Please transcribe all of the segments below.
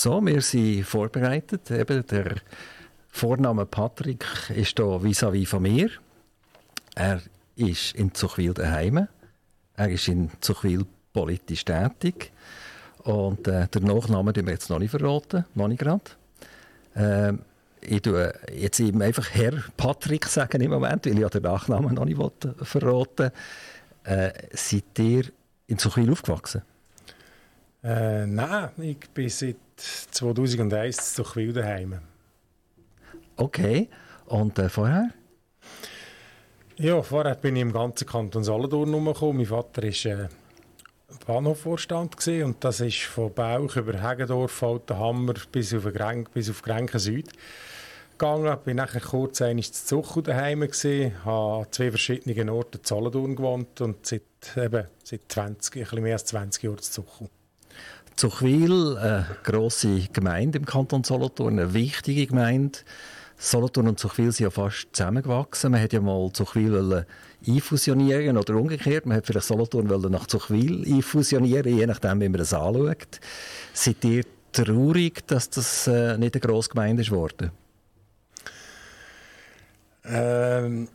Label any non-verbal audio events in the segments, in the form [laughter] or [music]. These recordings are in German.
So, wir sind vorbereitet. Eben der Vorname Patrick ist hier vis-à-vis von mir. Er ist in Zuchwil daheim. Er ist in Zuchwil politisch tätig. Und äh, der Nachname den wir jetzt noch nicht verraten, noch nicht gerade. Ähm, ich tue jetzt eben einfach Herr Patrick sagen im Moment, weil ich ja den Nachnamen noch nicht verraten äh, Seid ihr in Zuchwil aufgewachsen? Äh, nein, ich bin seit 2001 zu Zuchwil daheim. Okay, und äh, vorher? Ja, vorher bin ich im ganzen Kanton Solothurn herumgekommen. Mein Vater war äh, Bahnhofvorstand und das ist von Bauch über Hegendorf, Altenhammer bis auf, Grenk, bis auf Grenken Süd gegangen. Bin nachher kurz einmal zu Zuchel daheim gewesen, habe an zwei verschiedenen Orten in Solothurn gewohnt und seit, eben, seit 20, ein bisschen mehr als 20 Jahren zu Zuchel. Zuchwil, eine grosse Gemeinde im Kanton Solothurn, eine wichtige Gemeinde. Solothurn und Zuchwil sind ja fast zusammengewachsen. Man hätte ja mal Zuchwil einfusionieren oder umgekehrt. Man hätte vielleicht Solothurn nach Zuchwil einfusionieren, je nachdem, wie man das anschaut. Seid ihr traurig, dass das äh, nicht eine grosse Gemeinde ist geworden? Ähm,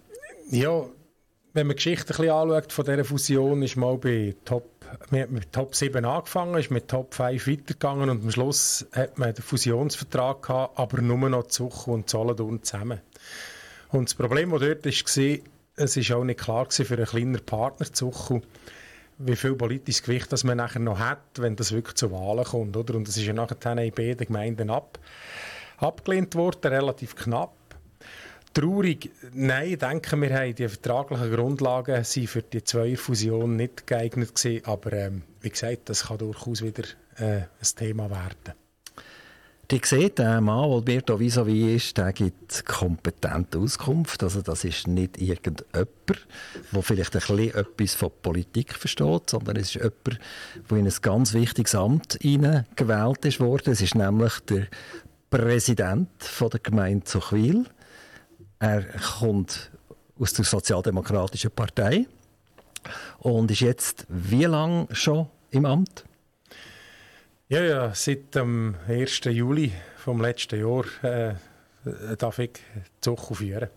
ja, wenn man die Geschichte ein bisschen anschaut von dieser Fusion, ist mal bei Top, wir mit Top 7 angefangen, ist mit Top 5 weitergegangen und am Schluss hat man den Fusionsvertrag gehabt, aber nur noch Zuch und Solothurn zusammen. Und das Problem, das dort war, es ist auch nicht klar für einen kleinen Partner Zuchu, wie viel politisches Gewicht das man nachher noch hat, wenn das wirklich zu Wahlen kommt. Oder? Und es ist ja nachher in beiden Gemeinden ab, abgelehnt worden, relativ knapp. Traurig, nein, denke wir haben die vertraglichen Grundlagen sind für die Zweierfusion nicht geeignet gewesen, aber ähm, wie gesagt, das kann durchaus wieder äh, ein Thema werden. Die sieht, der Mann, der Alberto vis-à-vis ist, der gibt kompetente Auskunft. Also das ist nicht irgendjemand, der vielleicht ein bisschen etwas von Politik versteht, sondern es ist jemand, der in ein ganz wichtiges Amt gewählt worden. Es ist nämlich der Präsident von der Gemeinde Zuchwil. Er kommt aus der Sozialdemokratischen Partei und ist jetzt wie lange schon im Amt? Ja, ja, seit dem 1. Juli vom letzten Jahr äh, darf ich Zucht führen.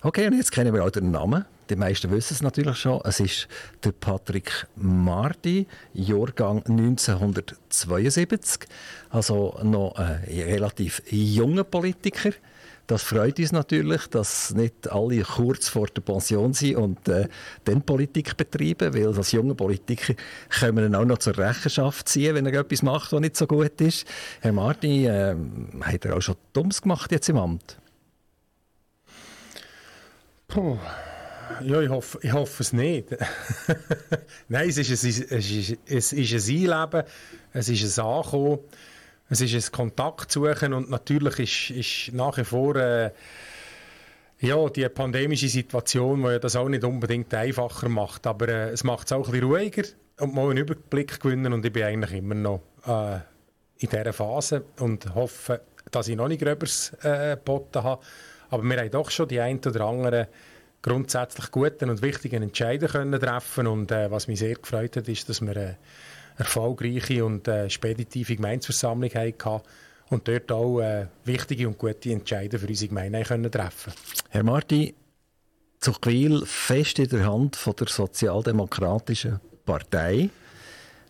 Okay, und jetzt kennen wir auch den Namen. Die meisten wissen es natürlich schon. Es ist der Patrick Marti, Jahrgang 1972. Also noch ein relativ junger Politiker. Das freut uns natürlich, dass nicht alle kurz vor der Pension sind und äh, dann Politik betreiben, weil als junge Politiker können wir auch noch zur Rechenschaft ziehen, wenn er etwas macht, was nicht so gut ist. Herr Martin, äh, hat er auch schon Dummes gemacht jetzt im Amt? Puh. Ja, ich hoffe, ich hoffe es nicht. [laughs] Nein, es ist, ein, es, ist, es ist ein Einleben, es ist ein Ankommen. Es ist ein Kontakt suchen und natürlich ist, ist nach wie vor äh, ja, die pandemische Situation, die ja das auch nicht unbedingt einfacher macht, aber äh, es macht es auch ein bisschen ruhiger und mal einen Überblick gewinnen und ich bin eigentlich immer noch äh, in dieser Phase und hoffe, dass ich noch nicht gröberes äh, geboten habe, aber wir haben doch schon die ein oder anderen grundsätzlich guten und wichtigen Entscheidungen können treffen und äh, was mich sehr gefreut hat, ist, dass wir äh, erfolgreiche und äh, speditive Gemeinsversammlung hatten und dort auch äh, wichtige und gute Entscheidungen für unsere Gemeinde können treffen Herr Marti, Zuchwil fest in der Hand von der Sozialdemokratischen Partei.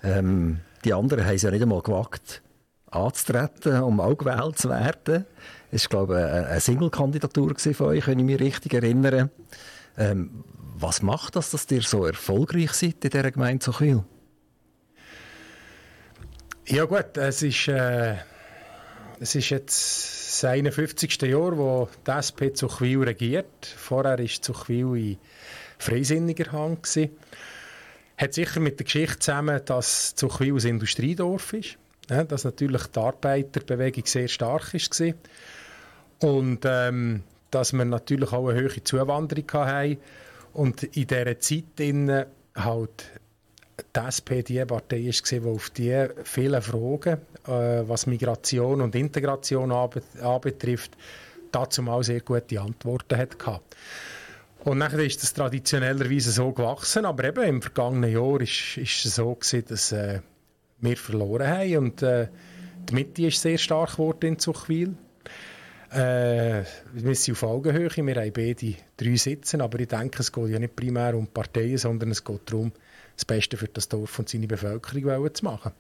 Ähm, die anderen haben es ja nicht einmal gewagt, anzutreten, um auch gewählt zu werden. Es war, glaube ich, eine Single-Kandidatur von euch, wenn ich mich richtig erinnere. Ähm, was macht das, dass ihr so erfolgreich seid in dieser Gemeinde Zuchwil? Ja gut, es ist, äh, es ist jetzt das 51. Jahr, wo die SP Zuchwil regiert. Vorher war Zuchwil in freisinniger Hand. Gewesen. Hat sicher mit der Geschichte zusammen, dass Zuchwil ein Industriedorf ist. Ja, dass natürlich die Arbeiterbewegung sehr stark war. Und ähm, dass wir natürlich auch eine hohe Zuwanderung hatten. Und in dieser Zeit halt die SP die Partei ist, die auf die vielen Fragen, äh, was Migration und Integration anbetrifft, dazu mal sehr gute Antworten hat Und nachher ist das traditionellerweise so gewachsen, aber eben im vergangenen Jahr ist, ist es so gewesen, dass äh, wir verloren haben und äh, die Mitte ist sehr stark geworden in Zuchwil. Äh, wir sind auf Augenhöhe, wir haben beide drei Sitzen, aber ich denke, es geht ja nicht primär um Parteien, sondern es geht darum, das Beste für das Dorf und seine Bevölkerung zu machen.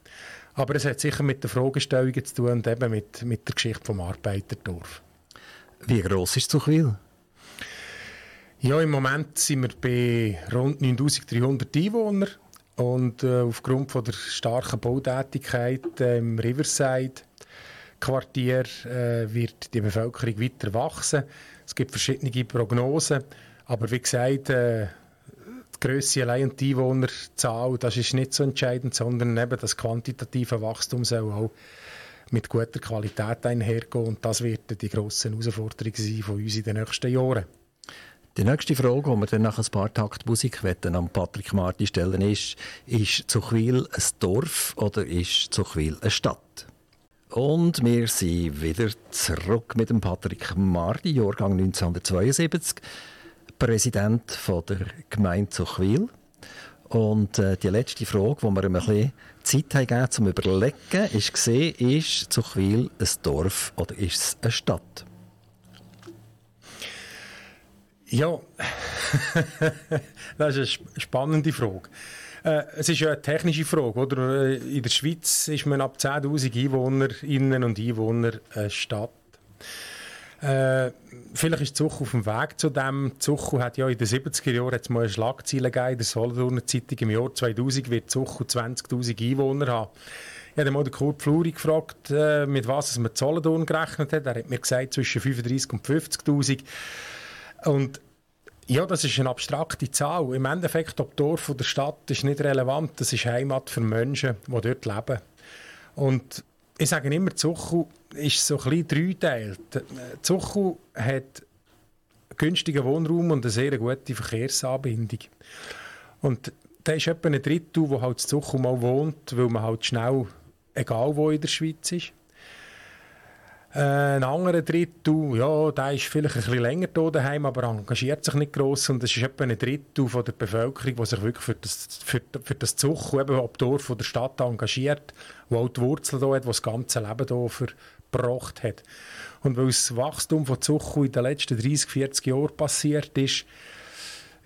Aber es hat sicher mit den Fragestellungen zu tun und eben mit, mit der Geschichte vom Arbeiterdorf. Wie gross ist Zuchwil? Ja, im Moment sind wir bei rund 9300 Einwohnern und äh, aufgrund von der starken Bautätigkeit äh, im Riverside Quartier äh, wird die Bevölkerung weiter wachsen. Es gibt verschiedene Prognosen, aber wie gesagt, Grösse allein und die Einwohnerzahl, das ist nicht so entscheidend, sondern eben das quantitative Wachstum soll auch mit guter Qualität einhergehen und das wird die grosse Herausforderung sein von uns in den nächsten Jahren. Die nächste Frage, die wir dann nach ein paar Takt Musik an Patrick Marti stellen, ist, ist Zuchwil ein Dorf oder ist Zuchwil eine Stadt? Und wir sind wieder zurück mit dem Patrick Mardi, Jahrgang 1972, Präsident von der Gemeinde Zuchwil. Und äh, die letzte Frage, die wir ein bisschen Zeit gegeben, zum Überlegen, ist gesehen, ist Zuchwil ein Dorf oder ist es eine Stadt? Ja, [laughs] das ist eine spannende Frage. Äh, es ist ja eine technische Frage. Oder? Äh, in der Schweiz ist man ab 10.000 Einwohnerinnen und Einwohner eine Stadt. Äh, vielleicht ist Zuchu auf dem Weg zu dem. Zuchu hat ja in den 70er Jahren jetzt mal eine Schlagzeile gegeben. In der Solothurner Zeitung im Jahr 2000 wird Zuchu 20.000 Einwohner haben. Ich habe mal den Kurt Fluri gefragt, äh, mit was man Solothurn gerechnet hat. Er hat mir gesagt, zwischen 35.000 und 50.000. Und ja, das ist eine abstrakte Zahl. Im Endeffekt, ob Dorf oder Stadt, ist nicht relevant. Das ist Heimat für Menschen, die dort leben. Und ich sage immer, Zuchu ist so ein bisschen dreiteilt. Zuchu hat günstigen Wohnraum und eine sehr gute Verkehrsanbindung. Und da ist etwa ein Drittel, wo halt Zuchu mal wohnt, weil man halt schnell, egal wo in der Schweiz ist, äh, ein anderer Drittel, ja, der ist vielleicht ein bisschen länger hier daheim, aber engagiert sich nicht gross und es ist etwa ein Drittel von der Bevölkerung, die sich wirklich für das, für, für das Zuch, eben ob Dorf oder Stadt engagiert, wo auch die Wurzeln hier hat, die das ganze Leben hier verbracht hat. Und weil das Wachstum von Zuchu in den letzten 30, 40 Jahren passiert ist,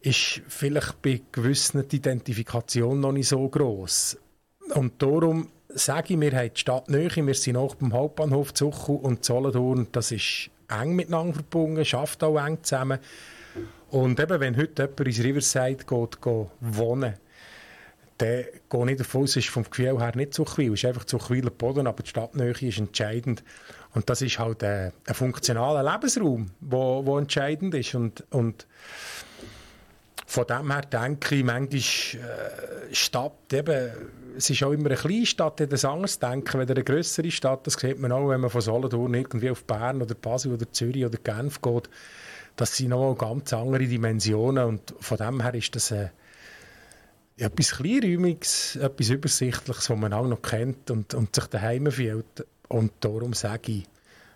ist vielleicht bei gewissen die Identifikation noch nicht so gross. Und darum sage ich, wir haben die Stadt näher, wir sind auch beim Hauptbahnhof Zuchu und Solothurn, das ist eng miteinander verbunden, schafft auch eng zusammen. Und eben, wenn heute jemand ins Riverside geht, geht wohnen, dann gehe nicht davon aus, ist vom Gefühl her nicht Zuchwil, es ist einfach Zuchwiler Boden, aber die Stadtnähe ist entscheidend. Und das ist halt ein, ein funktionaler Lebensraum, wo, wo entscheidend ist. Und, und von dem her denke ich, manchmal äh, Stadt, eben, es ist auch immer eine kleine Stadt, die das anders denken, wenn eine größere Stadt, das sieht man auch, wenn man von Solothurn irgendwie auf Bern oder Basel oder Zürich oder Genf geht, das sind noch ganz andere Dimensionen und von dem her ist das äh, etwas Kleinräumiges, etwas Übersichtliches, was man auch noch kennt und, und sich daheim fühlt. Und darum sage ich,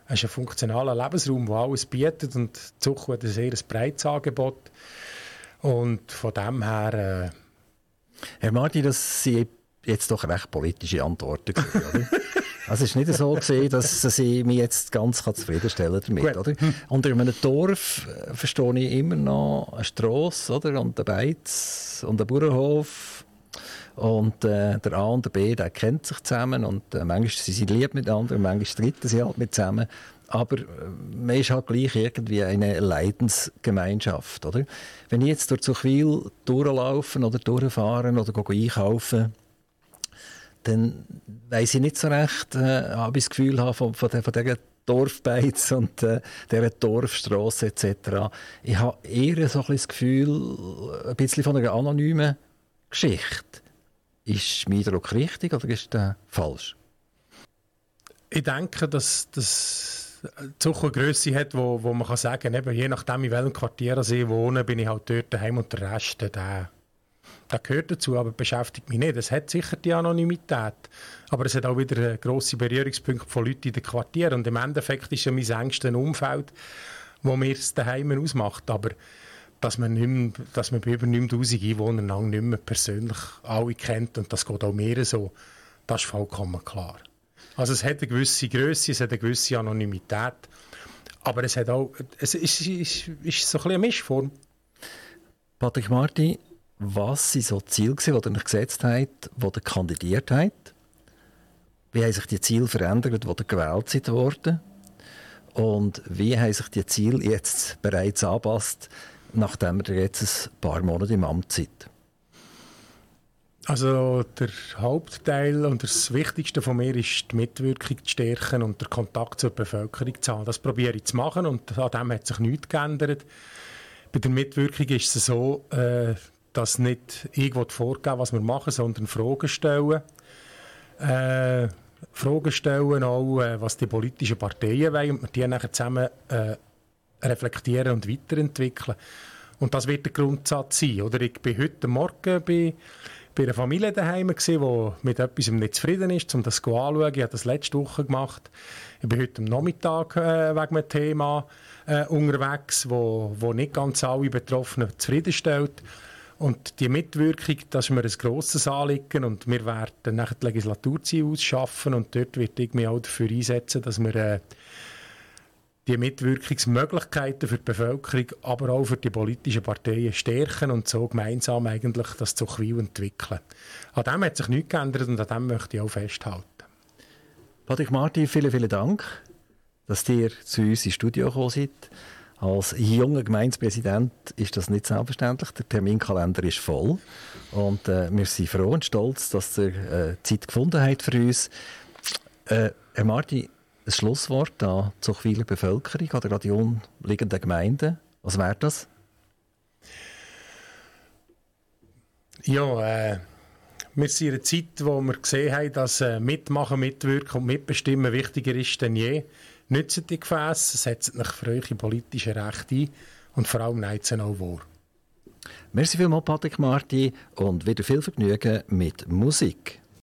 es ist ein funktionaler Lebensraum, der alles bietet und Zucht hat ein sehr breites Angebot. Und von dem her... Äh, Herr Martin, das sind jetzt doch recht politische Antworten gewesen, oder? [laughs] Also es ist nicht so gesehen, dass sie mich jetzt ganz zufriedenstellen damit, oder? Unter einem Dorf äh, verstehe ich immer noch eine Strasse, oder? Und ein Beiz und ein Bauernhof. Und äh, der A und der B, der kennt sich zusammen und äh, manchmal sind sie lieb miteinander, manchmal streiten sie halt mit zusammen. Aber äh, man ist halt gleich irgendwie eine Leidensgemeinschaft, oder? Wenn ich jetzt durch Zuchwil durchlaufen oder durchfahren oder einkaufen dann weiß ich nicht so recht, äh, habe ich das Gefühl habe von, von, von dieser Dorfbeiz und äh, dieser Dorfstrasse etc. Ich habe eher so ein das Gefühl, ein bisschen von einer anonymen Geschichte. Ist mein Eindruck richtig oder ist der falsch? Ich denke, dass das Grösse hat, wo, wo man kann sagen kann, je nachdem, in welchem Quartier ich wohne, bin ich halt dort daheim und der Rest, der das gehört dazu, aber beschäftigt mich nicht. Es hat sicher die Anonymität, aber es hat auch wieder grosse Berührungspunkte von Leuten in den Quartieren und im Endeffekt ist ja mein engstes Umfeld, wo mir es daheim ausmacht, aber dass man, nicht mehr, dass man bei über 9000 Einwohnern nicht mehr persönlich alle kennt und das geht auch mehr so, das ist vollkommen klar. Also es hat eine gewisse Größe, es hat eine gewisse Anonymität, aber es hat auch, es ist, ist, ist so ein bisschen eine Mischform. Patrick Marti, was waren so die Ziele, die ihr euch gesetzt habt, wo ihr kandidiert habt? Wie haben sich die Ziele verändert, wo ihr gewählt seid worden? Und wie haben sich die Ziele jetzt bereits angepasst, nachdem ihr jetzt ein paar Monate im Amt seid? Also der Hauptteil und das Wichtigste von mir ist die Mitwirkung zu stärken und den Kontakt zur Bevölkerung zu haben. Das probiere ich zu machen und an dem hat sich nichts geändert. Bei der Mitwirkung ist es so, äh, dass nicht ich vorgeben was wir machen, sondern Fragen stellen. Äh, Fragen stellen auch, äh, was die politischen Parteien wollen und die dann zusammen äh, reflektieren und weiterentwickeln. Und das wird der Grundsatz sein. Oder ich bin heute Morgen bei, bei einer Familie daheim die mit etwas nicht zufrieden ist, um das anzuschauen. Ich habe das letzte Woche gemacht. Ich bin heute am Nachmittag äh, wegen einem Thema äh, unterwegs, wo, wo nicht ganz alle Betroffenen zufriedenstellt. Und die Mitwirkung, das ist mir ein grosses Anliegen und wir werden nachher die Legislaturziele ausschaffen und dort werde ich mich auch dafür einsetzen, dass wir äh, die Mitwirkungsmöglichkeiten für die Bevölkerung, aber auch für die politischen Parteien stärken und so gemeinsam eigentlich das zu Zuchwil entwickeln. An dem hat sich nichts geändert und an dem möchte ich auch festhalten. Patrick Martin, vielen, vielen Dank, dass ihr zu uns ins Studio gekommen seid. Als junger Gemeindepräsident ist das nicht selbstverständlich. Der Terminkalender ist voll. Und äh, wir sind froh und stolz, dass ihr äh, Zeit gefunden habt für uns. Äh, Herr Marti, ein Schlusswort an zur vielen Bevölkerung oder an die umliegenden Gemeinden. Was wäre das? Ja, äh, wir sind in einer Zeit, wo wir gesehen haben, dass äh, Mitmachen, Mitwirken und Mitbestimmen wichtiger ist denn je. Nützt die Gefäße, setzt euch für eure politischen Rechte ein und vor allem neizt sie auch vor. Merci vielmals, Patrick Marti, und wieder viel Vergnügen mit Musik.